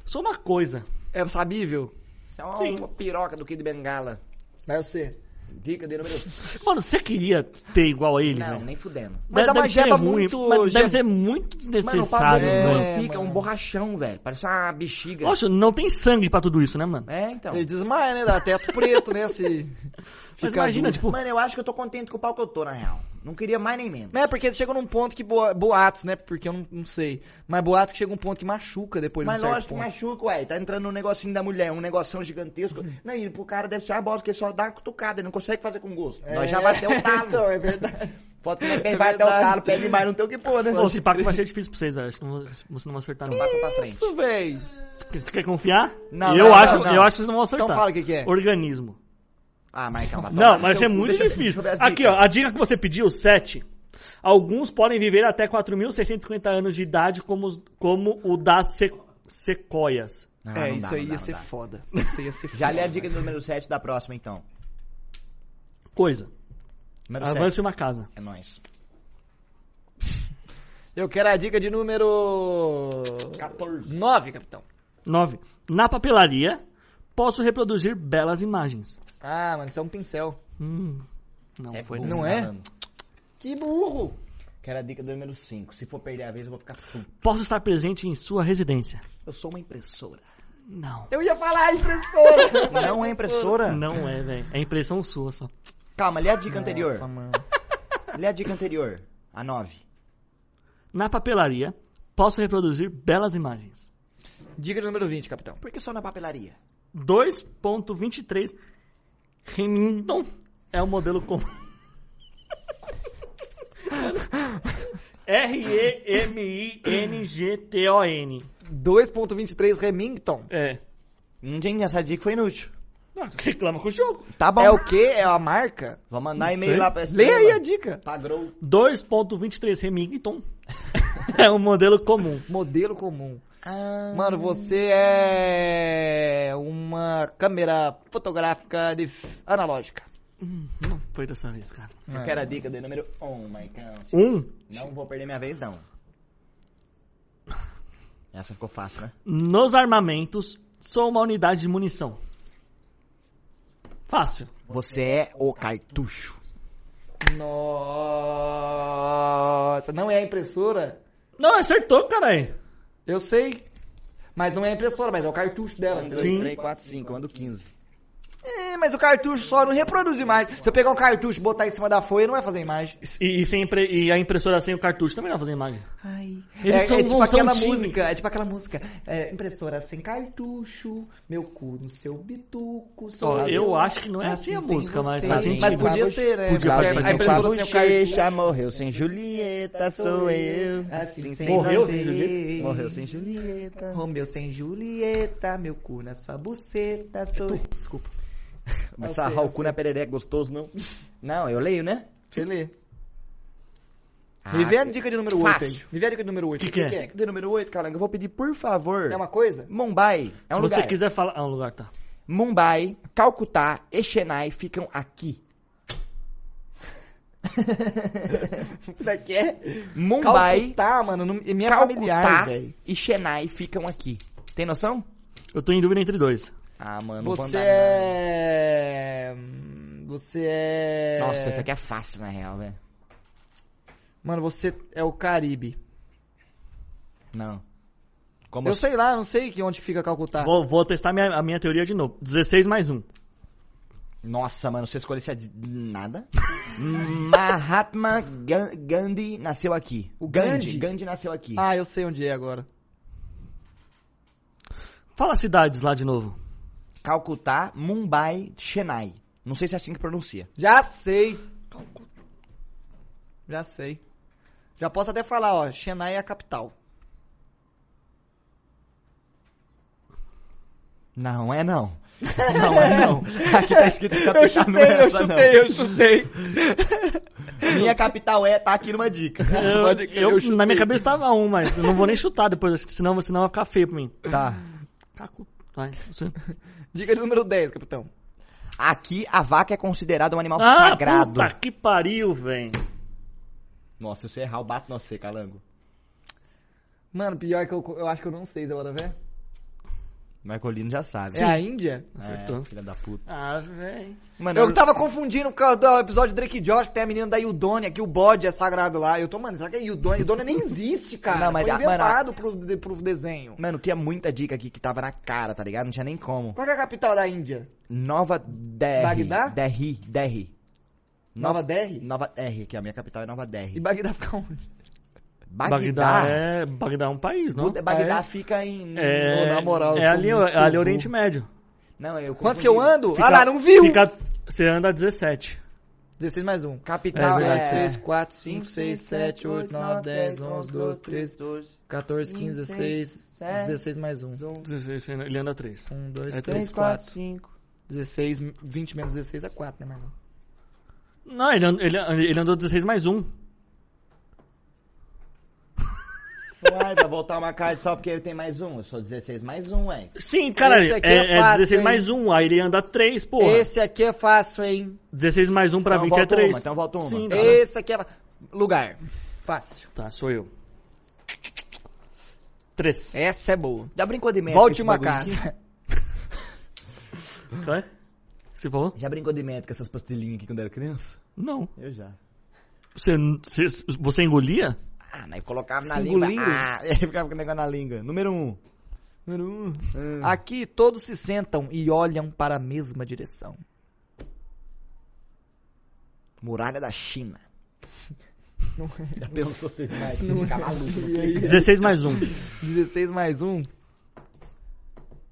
Só uma coisa. É sabível? Isso é uma, Sim. uma piroca do Kid Bengala. Vai você. Dica de número... Mano, você queria ter igual a ele, Não, velho? nem fudendo. Mas Deve- a mageba é muito- mas Deve ser muito Mano, o desnecessário, bagulho é, velho. fica mano. um borrachão, velho. Parece uma bexiga. Poxa, não tem sangue pra tudo isso, né, mano? É, então. Ele desmaia, né? Dá teto preto, né? Se Mas imagina, duro. tipo, Mano, eu acho que eu tô contente com o pau que eu tô, na real. Não queria mais nem menos. É, porque chega num ponto que boa- boatos, né? Porque eu não, não sei. Mas boatos que chega um ponto que machuca depois Mas de um certo lógico que ponto. machuca, ué. Tá entrando no negocinho da mulher, um negocinho gigantesco. Não, e pro cara deve ser uma bosta, porque só dá uma cutucada, ele não consegue fazer com gosto. Nós já vai até o talo. então, é verdade. Foto que É vai até o talo, pede mais, não tem o que pôr, né? Pô, esse paco vai ser difícil pra vocês, velho. Acho que não vocês não vão acertar, não. Passa pra frente. Isso, véi. Você quer confiar? Não, eu, não, acho, não, não. eu acho que vocês não vão acertar. Então fala o que, que é. Organismo. Ah, Marcão, vai Não, tomar mas no é muito deixa difícil. deixa Aqui, ó, a dica que você pediu, 7. Alguns podem viver até 4.650 anos de idade, como, os- como o das se- sequoias. Ah, é, não isso dá, aí não dá, ia não ser dá. foda. Isso ia ser foda. Já lê a dica do número 7 da próxima, então. Coisa. Número Avance 7. uma casa. É nóis. Eu quero a dica de número... 14. 9, capitão. 9. Na papelaria, posso reproduzir belas imagens. Ah, mano, isso é um pincel. Hum, não É foi dessa. Não é? falando. Que burro. Quero a dica do número 5. Se for perder a vez, eu vou ficar puto. Posso estar presente em sua residência. Eu sou uma impressora. Não. Eu ia falar impressora. Não é impressora? Não é, velho. É impressão sua só. Calma, lê a dica anterior. Nossa, mano. Lê a dica anterior. A 9. Na papelaria, posso reproduzir belas imagens. Dica número 20, capitão. Por que só na papelaria? 2.23 Remington é o modelo comum. R-E-M-I-N-G-T-O-N. 2.23 Remington. É. Gente, essa dica foi inútil. Ah, reclama com o jogo. Tá bom. É o quê? É a marca? Vou mandar Não e-mail lá pra Lê aí a dica. Pagou. 2.23 Remington é um modelo comum. Modelo comum. Ah, Mano, você é uma câmera fotográfica de f- analógica. Hum, não foi dessa vez, cara. Eu quero a dica do número 1, Maicão. Um, Não vou perder minha vez, não. Essa ficou fácil, né? nos armamentos, sou uma unidade de munição. Fácil. Você é o cartucho. Nossa, não é a impressora? Não, acertou, caralho. Eu sei. Mas não é a impressora, mas é o cartucho dela. 1, entendeu? 2, Sim. 3, 4, 5. Ando 15. É, mas o cartucho só não reproduz imagem. Se eu pegar um cartucho e botar em cima da folha, não vai fazer imagem. E, e sem e a impressora sem o cartucho também não vai fazer imagem. Ai. Eles é, são- é tipo aquela time. música, é tipo aquela música. é, impressora sem cartucho, meu cu no seu bituco. sou Ó, eu acho que não é assim a sem música, mas faz Mas sentido. podia ser, né? Podia fazer a impressora sem bochecha morreu sem Julieta, sou eu. Assim, sem Morreu sem Julieta? Morreu sem Julieta. Romeu sem Julieta, meu cu nessa buceta, sou eu. Desculpa. Mas Eu sarrar o cu na perereca gostoso, não? Não, eu leio, né? Deixa eu ler. Ah, Me vê a dica de número 8 Fácil. aí. Me vê a dica de número 8. Que que é? Dica do número 8, Calango. Eu vou pedir, por favor. É uma coisa? Mumbai. É um Se lugar. você quiser falar. Ah, um lugar, tá. Mumbai, Calcutá e Chennai ficam aqui. Como é que é? Mumbai, Calcutá, mano. não- É minha Calcutá familiar, e Chennai ficam aqui. Tem noção? Eu tô em dúvida entre dois. Ah, mano, Você é... Você é... não. Nossa, isso aqui é fácil, na real, velho. Mano, você é o Caribe. Não. Como Eu sei lá, não sei que onde fica Calcutá. Vou, vou testar minha- a minha teoria de novo. 16 mais 1. Nossa, mano, você escolheu esse ad- nada? Mahatma Ga- Gandhi nasceu aqui. O Gandhi? Gandhi? Gandhi nasceu aqui. Ah, eu sei onde é agora. Fala cidades lá de novo. Calcutá, Mumbai, Chennai. Não sei se é assim que pronuncia. Já sei. Já sei. Já posso até falar, ó. Chennai é a capital. Não é não. Não é não. Aqui tá escrito Eu capital, chutei, não é eu essa, chutei, eu chutei. não. Minha capital é, tá aqui numa dica. Eu, eu- eu chutei. na minha cabeça tava um, mas eu não vou nem chutar depois, senão, senão vai ficar feio pra mim. Tá. Cacu- Vai, você. Dica de número 10, capitão. Aqui a vaca é considerada um animal Ah, sagrado. puta que pariu, velho. Nossa, se você errar, eu bato no você, calango. Mano, pior que eu, eu acho que eu não sei, Zé Bora ver. Marcolino já sabe. É a Índia? Acertou. É, filha da puta. Ah, velho. Mano, Eu tava confundindo com o do episódio Drake e Josh, que tem a menina da Yudônia, que o bode é sagrado lá. Eu tô, mano, será que é Yudônia? Yudônia nem existe, cara. Não, mas Foi a- mano, inventado pro, de- pro desenho. Mano, tinha muita dica aqui que tava na cara, tá ligado? Não tinha nem como. Qual que é a capital da Índia? Nova Delhi. Bagdá? Delhi. Delhi. Nova DR? Nova R, que a minha capital é Nova DR. E Bagdá fica onde? Bagdá é, Bagdá é um país, não? Puta, Bagdá é? fica em. É, na moral, é sou ali, muito é ali burro. Oriente Médio. Não, eu Quanto que eu ando? Fica- ah lá, não viu? Fica, você anda 17. 16 mais 1. Capital É é. verdade, 3, 4, 5, 6, 7, 8, 9, 10, 11, 12, 13, 14, 15, 16, 16 mais 1. 16, ele anda 3. 1, 2, É 3, 4. 5. 16, 20 menos 16 é 4, né, mano? Não, ele, ele, ele andou 16 mais 1. Uai, vai voltar uma carta só porque ele tem mais um. Eu sou 16 mais um, ué. Sim, cara, Esse aqui é, é é fácil, 16 hein? mais 1, aí ele anda 3, porra. Esse aqui é fácil, hein? 16 mais 1 pra Então 20 é volta 3. uma, então volta uma. Sim, tá. Esse aqui é lugar. Fácil. Tá, sou eu. 3. Essa é boa. Já brincou de métrica? Volte esse uma bagulho aqui? casa. Vai? Você falou? Já brincou de métrica essas pastilhinhas aqui quando era criança? Não. Eu já. Você, você, você engolia? Ah, mas eu colocava na Se língua. Ah, ele ficava com o negócio na língua. Número 1. Um. Número 1. Hum. Aqui todos se sentam e olham para a mesma direção. Muralha da China. Não Já pensou se Não é. maluco? Aí? 16 mais 1. 16 mais 1.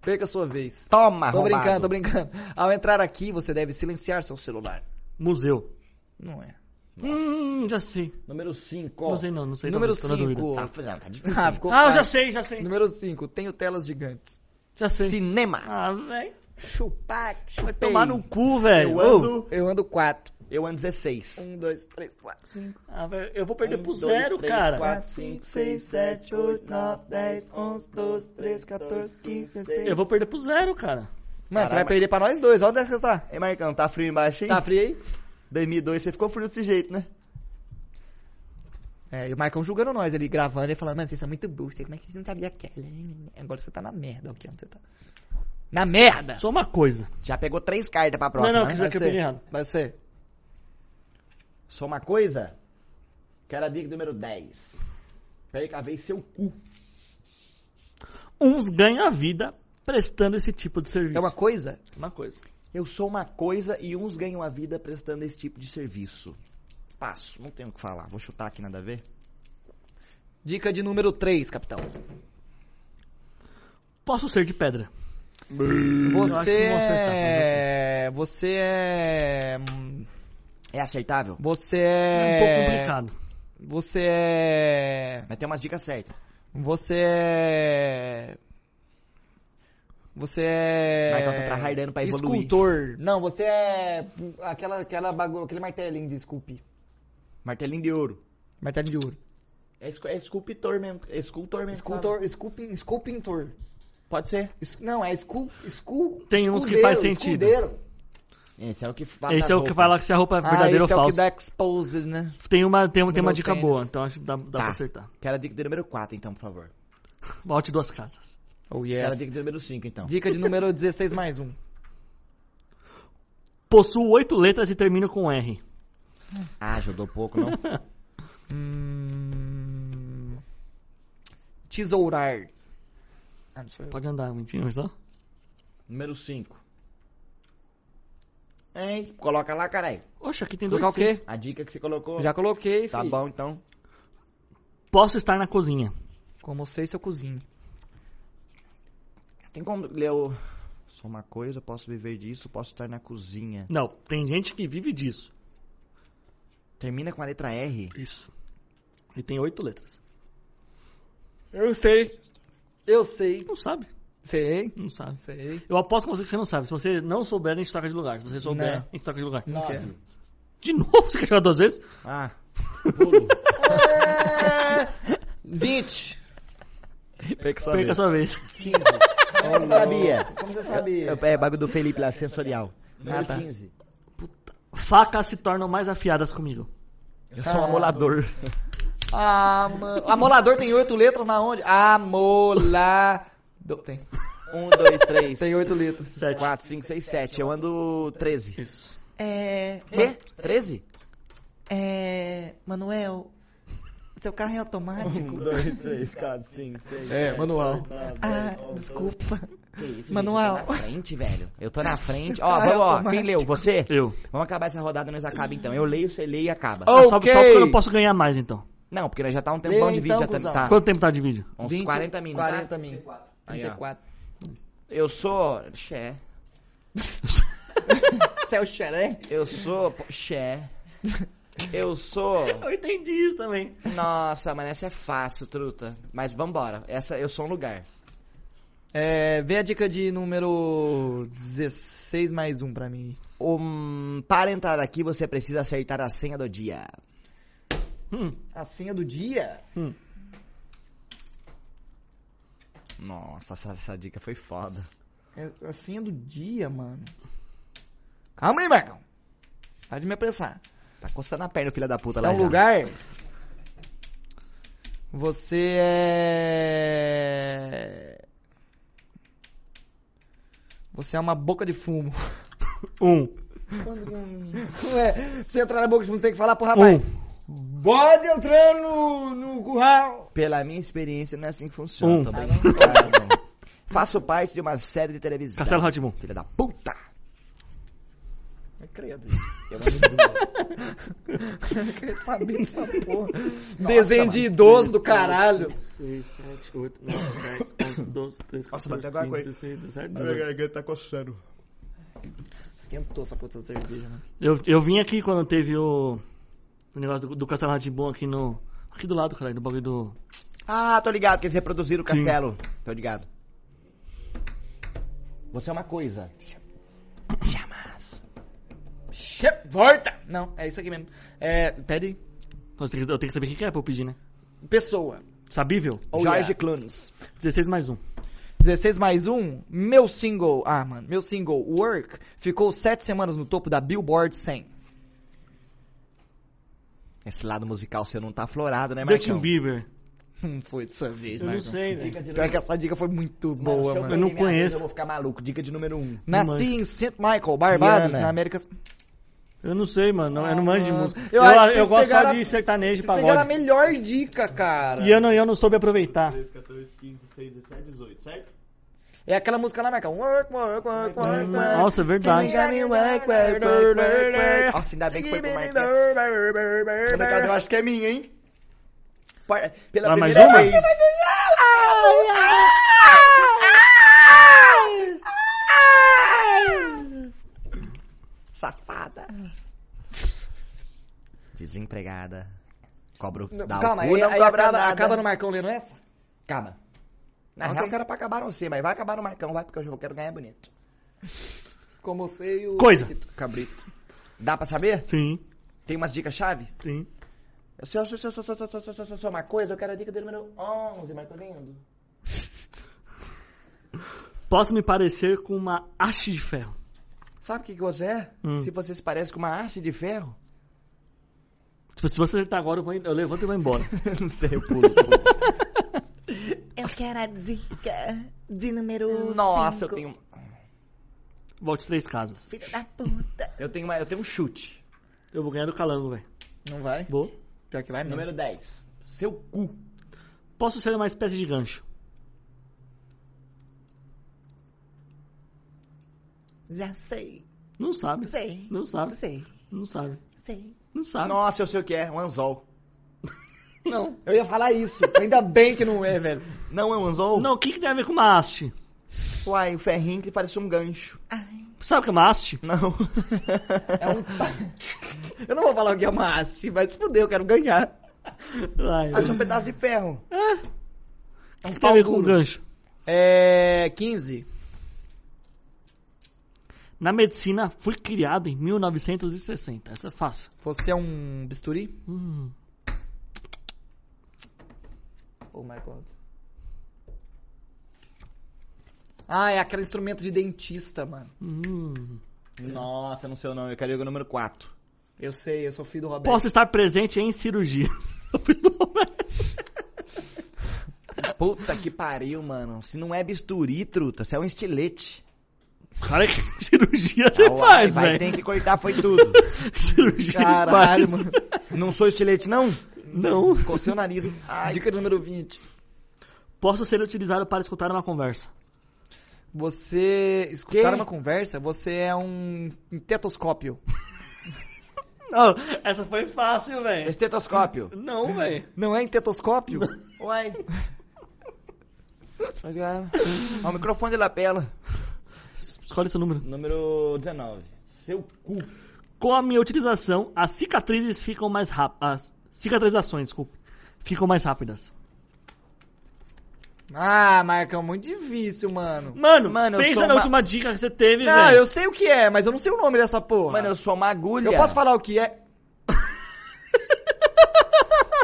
Perca a sua vez. Toma, Tô arrombado. brincando, tô brincando. Ao entrar aqui, você deve silenciar seu celular. Museu. Não é. Hum, já sei. Número 5. Não sei não, não sei Número não, tô na dúvida. 5. Tá, não, tá difícil. Ah, ficou Ah, eu já sei, já sei. Número 5. Tenho telas gigantes. Já sei. Cinema. Ah, velho. Chupar, Vai tomar no cu, velho. Eu ando, Eu ando 4. eu ando 16. 1, 2, 3, 4, 5. Ah, velho, eu vou perder Um, pro dois, zero, três, cara. quatro. 5, 6, 7, 8, 9, 10, 11, 12, 13, 14, 15, 16. Eu vou perder pro zero, cara. Mano, você Caramba. vai perder pra nós dois. Olha onde é que você tá. Ei, Marcão, tá frio embaixo aí? Tá frio aí? 2002 você ficou frio desse jeito, né? É, e o Marcão julgando nós, ele gravando, ele falando, mano, vocês são muito burros, como é que vocês não sabiam aquela? Agora você tá na merda, aqui onde você tá. Na merda! Só uma coisa. Já pegou três cartas pra próxima, não, né? que já que eu peguei errado. Vai ser. Só uma coisa. Quero a dica número 10. Perca a vez seu cu. Uns ganham a vida prestando esse tipo de serviço. É uma coisa? Uma coisa. Eu sou uma coisa e uns ganham a vida prestando esse tipo de serviço. Passo, não tenho o que falar. Vou chutar aqui, nada a ver. Dica de número 3, capitão. Posso ser de pedra. Você é... Você é... É aceitável? Você É é... um pouco complicado. Você é... Mas tem umas dicas certas. Você é... Você é... Marcão tá tryhardando pra evoluir. Escultor. Não, você é... Aquela, aquela bagulho, aquele martelinho de esculpir. Martelinho de ouro. Martelinho de ouro. É, é escultor mesmo. É escultor mesmo. Escultor, esculpin, esculpintor. Pode ser. Es- Não, é escul... escul Tem uns que faz sentido. escudeiro. Esse é o que fala. Esse é o que fala se a roupa é Ah, verdadeira esse é ou o que falsa. dá exposed, né? Tem uma, tem, tem uma dica tênis. boa, então acho que dá, dá Tá. pra acertar. Quero a dica de número 4, então, por favor. Volte duas casas. Oh, Quero a yes. dica de número 5, então. Dica de número 16 mais um. Possuo oito letras e termino com R. Ah, ajudou pouco, não? Hum... Tesourar. Ah. Pode andar, mentira, só. número 5. Hein? Coloca lá, caralho. Oxe, aqui tem dois Colocar o quê? A dica que você colocou. Já coloquei, Tá filho. bom, então. Posso estar na cozinha. Como sei se eu cozinho. Tem como ler o... Sou uma coisa, posso viver disso, posso estar na cozinha. Não, tem gente que vive disso. Termina com a letra R. Isso. E tem oito letras. Eu sei. Eu sei. Não sabe. Sei. Não sabe. Sei. Eu aposto com você que você não sabe. Se você não souber, a gente troca de lugar. Se você souber, Não. a gente troca de lugar. Não quero. De novo? Você quer jogar duas vezes? Ah, pulo. É... 20. Perca sua Perca a vez. sua vez. 15. Como você sabia? Como você sabia? É bagulho do Felipe lá, sensorial. Número Ah, tá. 15. Facas se tornam mais afiadas comigo. Eu sou um amolador. Ah, mano. Amolador tem oito letras na onde? Amolador. Tem. Um, dois, três. Tem oito letras. Sete. 4, 5, 6, 7. Eu ando 13. Isso. É. Quê? 13? É. Manuel. Seu carro é automático? 2, 3, 4, 5, 6. É, manual. Ah, desculpa. Que isso, Manual. Gente, eu tô na frente, velho. Eu tô na frente. Ó, Cara, vamos, ó. Quem leu? Você? Eu. Vamos acabar essa rodada e nós acaba então. Eu leio, você lê e acaba. Ô, Ah, só, só Ok. porque eu não posso ganhar mais, então. Não, porque nós já tá um tempão Lê de vídeo, então, já tá, cuzão. tá Quanto tempo tá de vídeo? uns 20, 40 minutos. 40 tá? Aí, ó. 34. Eu sou... Xé. Você é o xeré? Eu sou... Xé. Eu sou... Eu entendi isso também. Nossa, mas essa é fácil, truta. Mas vambora. Essa, eu sou um lugar. É, vê a dica de número 16 mais um pra mim. Um, para entrar aqui, você precisa acertar a senha do dia. Hum, A senha do dia? hum. Nossa, essa, essa dica foi foda. É a senha do dia, mano. Calma aí, Marcão. Pode me apressar. Tá coçando a perna, filha da puta É lá um já. lugar. Você é. Você é uma boca de fumo. Um. Ué, pra você entrar na boca de fumo, você tem que falar pro rapaz. Um. Pode entrar no, no curral. Pela minha experiência, não é assim que funciona. Um. Brincando. Faço parte de uma série de televisão. Castelo Rá-Tim-Bum. Filha da puta. Credo. Eu Eu queria saber dessa porra. Nossa, Desenho de idoso do caralho. 6, 7, 8, 9, 10, 11, 12, 13, Nossa, 14, bateu agora 15, com ele. 16, 17, Minha 18. garganta tá coçando. Esquentou essa puta cerveja, mano. Eu, eu vim aqui quando teve o, o negócio do, do Castelo Rá-Tim-Bum aqui no... Aqui do lado, caralho, do bagulho do... Ah, tô ligado, que eles reproduziram o Sim. castelo. Tô ligado. Você é uma coisa. Jamais. Che- Volta! Não, é isso aqui mesmo. É, pede. Eu tenho, que- eu tenho que saber o que é pra eu pedir, né? Pessoa. Sabível? Oh, George yeah. Clooney. 16 mais um. 16 mais um, meu single, ah mano, meu single Work ficou 7 semanas no topo da Billboard 100. Esse lado musical seu não tá aflorado, né, Justin Marcão? Bieber. Não foi dessa vez, Eu não sei, velho. Pior que essa dica foi muito boa, se mano. Eu não conheço. vez, Eu vou ficar maluco. Dica de número 1. Um. Nasci em St. Michael, Barbados, na América... Eu não sei, mano. Eu não manjo de Ah, música. eu Eu, eu, gosto só de sertanejo e Vocês pegaram a pagode. melhor dica, cara. E eu não, eu não soube aproveitar. 14, 15, 16, 17, 18, certo? É aquela música lá, Marcão. Work, work, work, work, work. Nossa, é verdade. Nossa, ainda bem que foi pro Marcão. Obrigado, eu acho que é minha, hein? Pela Ah, mais primeira uma? vez. Safada. Desempregada. Cobro. Não, o Calma, cu, aí, não aí cobra acaba, nada. acaba no Marcão lendo essa? Acaba. Na Ok. real, que era pra acabar não sei, mas vai acabar no Marcão, vai, porque eu quero ganhar bonito. Como sei o... Coisa. Cabrito. Dá pra saber? Sim, Tem umas dicas-chave? sim. Eu sou, eu sou, eu sou, eu sou, eu sou, eu sou, eu sou, eu sou uma coisa, eu quero a dica do número 11, Marco Lindo. Posso me parecer com uma haste de ferro. Sabe o que, que você é? Hum. Se você se parece com uma haste de ferro. Tipo, se você acertar agora, eu, vou, eu levanto e vou embora. não sei, eu pulo. Eu quero a dica de número Nossa, eu cinco. tenho. Volte três casas. Filho da puta. Eu tenho, uma, eu tenho um chute. Eu vou ganhar do calango, velho. Não vai? Vou. Pior que vai mesmo. Número 10. Seu cu. Posso ser uma espécie de gancho. Já sei. Não sabe. Sei. Não sabe. Sei. Não sabe. Sei. Não sabe. Nossa, eu sei o que é. Um anzol. Não, eu ia falar isso. Ainda bem que não é, velho. Não é um anzol? Não, o que, que tem a ver com uma haste? Uai, o ferrinho que parece um gancho. Ai. Sabe o que é uma haste? Não. É um... eu não vou falar o que é uma haste, vai se fuder, eu quero ganhar. Ai, Acho um pedaço de ferro. o que, que tem a ver com um gancho? É... 15. Na medicina, fui criado em 1960. Essa é fácil. Você é um bisturi? Hum. Oh my god. Ah, é aquele instrumento de dentista, mano. Hum. Nossa, não sei o nome. Eu quero o número 4. Eu sei, eu sou filho do Roberto. Posso estar presente em cirurgia. Puta que pariu, mano. Se não é bisturi, truta, se é um estilete. Cara, que cirurgia você Ah, faz, velho? tem que cortar, foi tudo. cirurgia Caralho, faz. mano. não sou estilete, não? Não. Cocei o nariz? Ai, Dica número 20. Posso ser utilizado para escutar uma conversa. Você. Escutar Quê? uma conversa, você é um tetoscópio. Não, essa foi fácil, velho. Estetoscópio. Não, velho. Não é em tetoscópio? Uai. Ó, o microfone de lapela. Escolhe seu número. Número 19. Seu cu. Com a minha utilização, as cicatrizes ficam mais rápidas. As cicatrizações, desculpe. Ficam mais rápidas. ah, Marcão, muito difícil, mano. Mano, Mano, pensa na uma- última dica que você teve, Não, velho. eu sei o que é, mas eu não sei o nome dessa porra. Mano, eu sou uma agulha. Eu posso falar o que é?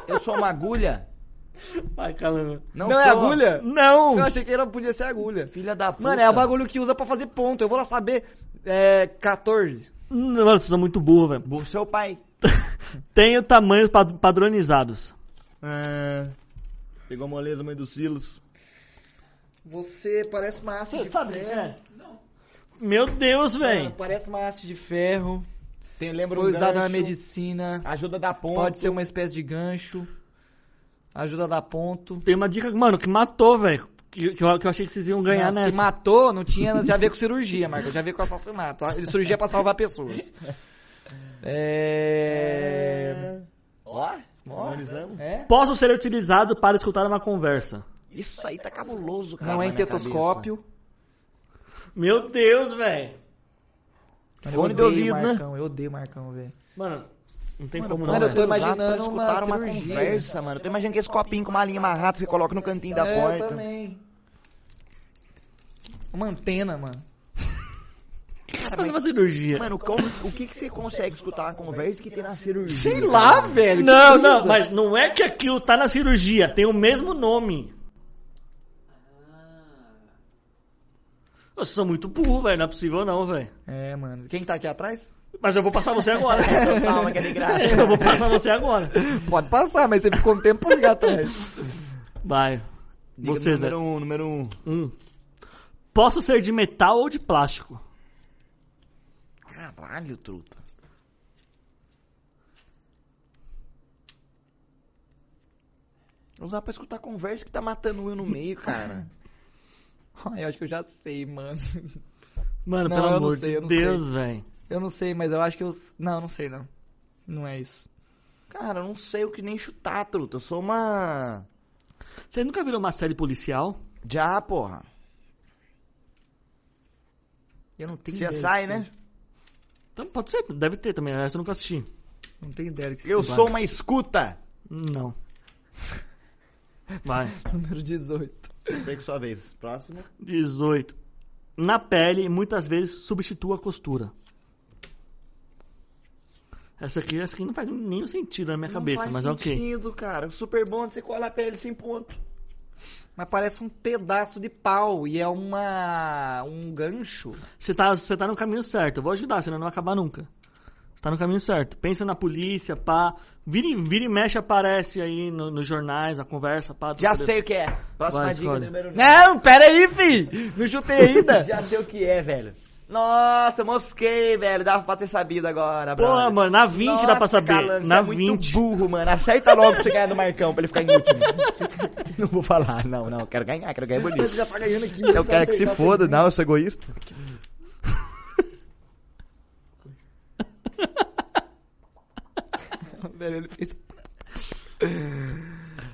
Eu sou uma agulha. Vai, caramba. Não, Não, é sou. agulha? Não! Eu achei que era, podia ser agulha. Filha da puta. Mano, é o bagulho que usa pra fazer ponto. Eu vou lá saber. É. 14. Não, Mano, vocês são muito burro, velho. Bu- Seu pai. Tenho tamanhos pad- padronizados. Ah, pegou moleza, mãe dos silos. Você parece uma haste Você de sabe ferro. é? Meu Deus, velho. parece uma haste de ferro. Tem, lembra Foi um usada na gancho, medicina. Ajuda da ponta. Pode ser uma espécie de gancho. Ajuda a dar ponto. Tem uma dica, mano, que matou, velho. Que, que eu, que eu achei que vocês iam ganhar Não, nessa. Se matou, não tinha já a ver com cirurgia, Marco. Já veio com assassinato. Ele cirurgia pra salvar pessoas. É. Ó, analisamos. É? Posso ser utilizado para escutar uma conversa. Isso aí tá cabuloso, cara. Não é tetoscópio. Meu Deus, velho. Fone de ouvido, né? Marcão, Eu odeio Marcão, velho. Mano, não tem Mano, como não. mano, eu tô imaginando uma escutar uma cirurgia. conversa, mano. Eu tô imaginando esse copinho com uma linha amarrada que você coloca no cantinho da É, eu porta. também. Uma antena, mano. Pra fazer uma cirurgia. Mano, como, o que, que você consegue escutar uma conversa que tem na cirurgia? Sei lá, velho. que não, não, mas não é que aquilo tá na cirurgia, tem o mesmo nome. Vocês são muito burro, velho. Não é possível não, velho. É, mano. Quem tá aqui atrás? Mas eu vou passar você agora. Calma, que é de graça. eu vou passar você agora. Pode passar, mas você ficou um tempo aqui atrás. Vai. Diga Você, número um, número um. Hum. Posso ser de metal ou de plástico? Caralho, truta. Usar pra escutar conversa que tá matando eu no meio, cara. Ai, eu acho que eu já sei, mano. Mano, Não, pelo amor sei, de Deus, velho. Eu não sei, mas eu acho que eu. Não, não sei não. Não é isso. Cara, eu não sei o que nem chutar, truta. Eu sou uma. Você nunca viram uma série policial? Já, porra. Eu não tenho Você ideia. sai, né? Então, pode ser, deve ter também. Essa eu nunca assisti. Não tenho ideia do que Eu sou uma escuta. Não. Vai. Número 18. Pega sua vez. Próximo. 18. Na pele, muitas vezes substitua a costura. Essa aqui, essa aqui não faz nenhum sentido na minha cabeça, não mas faz é ok. sentido, cara. Super bom você cola a pele sem ponto. Mas parece um pedaço de pau e é uma. um gancho. Você tá, você tá no caminho certo. Eu vou ajudar, senão não vai acabar nunca. Tá no caminho certo. Pensa na polícia, pá. Vira, e- vira e mexe, aparece aí no- nos jornais, a conversa, pá. Já sei o que é. Próxima Vai, dica escolhe. número Não, pera aí, fi! Não chutei ainda! Já sei o que é, velho. Nossa, mosquei, velho. Dava pra ter sabido agora, Porra, brother. mano, na 20 dá pra Nossa, saber. Calango, na é 20. muito burro, mano. Acerta logo pra você ganhar do Marcão, pra ele ficar em último. não vou falar, não, não. Quero ganhar, quero ganhar bonito. Você já tá ganhando aqui. Eu quero que se foda, não, eu sou egoísta. Velho, ele fez.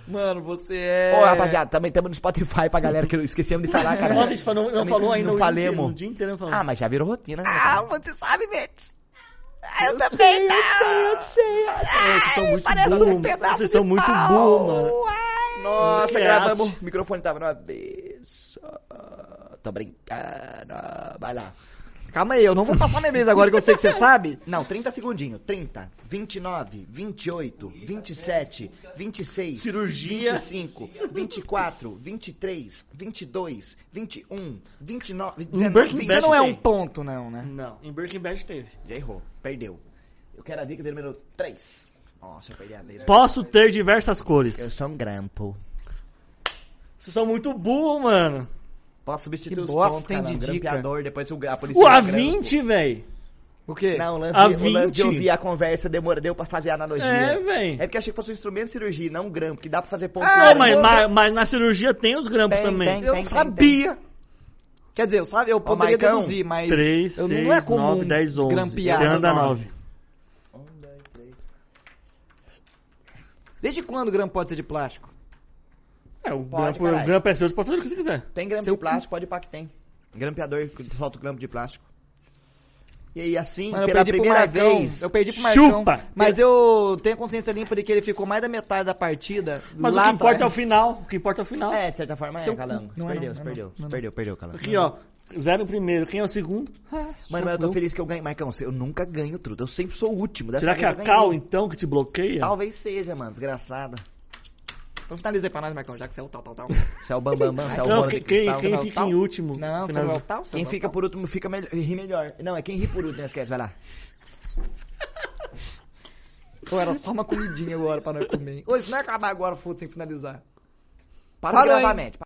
Mano, você é. Ô, rapaziada, também estamos no Spotify pra galera que esquecemos de falar, cara. Nossa, a gente falou, não Também falou ainda não o falemos. o dia inteiro não falou. Ah, mas já virou rotina, né? Ah, você sabe, Bete? Ah, eu, também não. Eu sei, eu sei. Vocês são muito parece burro, um pedaço vocês de são muito burro, mano. Ai. Nossa, gravamos. O microfone tava numa vez. Tô brincando. Vai lá. Calma aí, eu não vou passar minha vez agora que eu sei que você sabe. Não, 30 segundinhos. 30, 29, 28, 27, 26, Cirurgia. 25, 24, 23, 22, 21, 29, Um 19, Breaking 20. Você Bad não é tem. um ponto, não, né? Não, em Breaking Bad teve. Já errou, perdeu. Eu quero a dica do número 3. Nossa, eu perdi a vez. Posso ter diversas cores. Eu sou um grampo. Vocês são muito burro, mano. Posso substituir Que os bosta pontos, tem de dica? grampeador, depois o grapo. O A20, velho. O quê? Não, o lance, A de, o lance de 20. ouvir a conversa demora, deu pra fazer a analogia. É, velho. É porque achei que fosse um instrumento de cirurgia, não um grampo, que dá pra fazer ponto. Ah, mas, vou- mas, mas na cirurgia tem os grampos Tem, também. tem. eu não sabia. Quer dizer, eu, sabe, eu poderia Marcão, deduzir, mas 3, eu, 6, não é comum 9, 10, 11. grampear. Você anda nove. 9. Um, dois, três. Desde quando o grampo pode ser de plástico? É, o Pode, grampo, o grampo é seu, você pode fazer o que você quiser. Tem grampo Seu de plástico, pode ir pra que tem. Grampeador que solta o grampo de plástico. E aí, assim, Mano, pela primeira vez. Eu perdi pro Marcão. Chupa! Mas eu tenho consciência limpa de que ele ficou mais da metade da partida. Mas lá o que importa é o final. O que importa é o final. É, de certa forma Seu é, Calango. Você Não é perdeu, não, você é perdeu. não, Você perdeu, perdeu, Calango. Aqui, ó. Zero primeiro. Quem é o segundo? Mano, mas eu tô feliz que eu ganhei. Marcão, eu nunca ganho truta. Eu sempre sou o último. Dessa Será que é a Cal, então, que te bloqueia? Talvez seja, mano. Desgraçada. Então finaliza aí pra nós, Marcão, já que você é o tal, tal, tal. Você é o Bambambam, Bam, Bam, você é o Não, quem, de quem, cristal. quem o fica tal? em último? Não, você não é o tal? Quem é o fica tal? por último fica melhor, ri melhor. Não, é quem ri por último, não esquece, vai lá. Pô, era só uma comidinha agora pra nós comer. Ô, isso não é acabar agora, foda sem finalizar. Para gravar, hein? mente.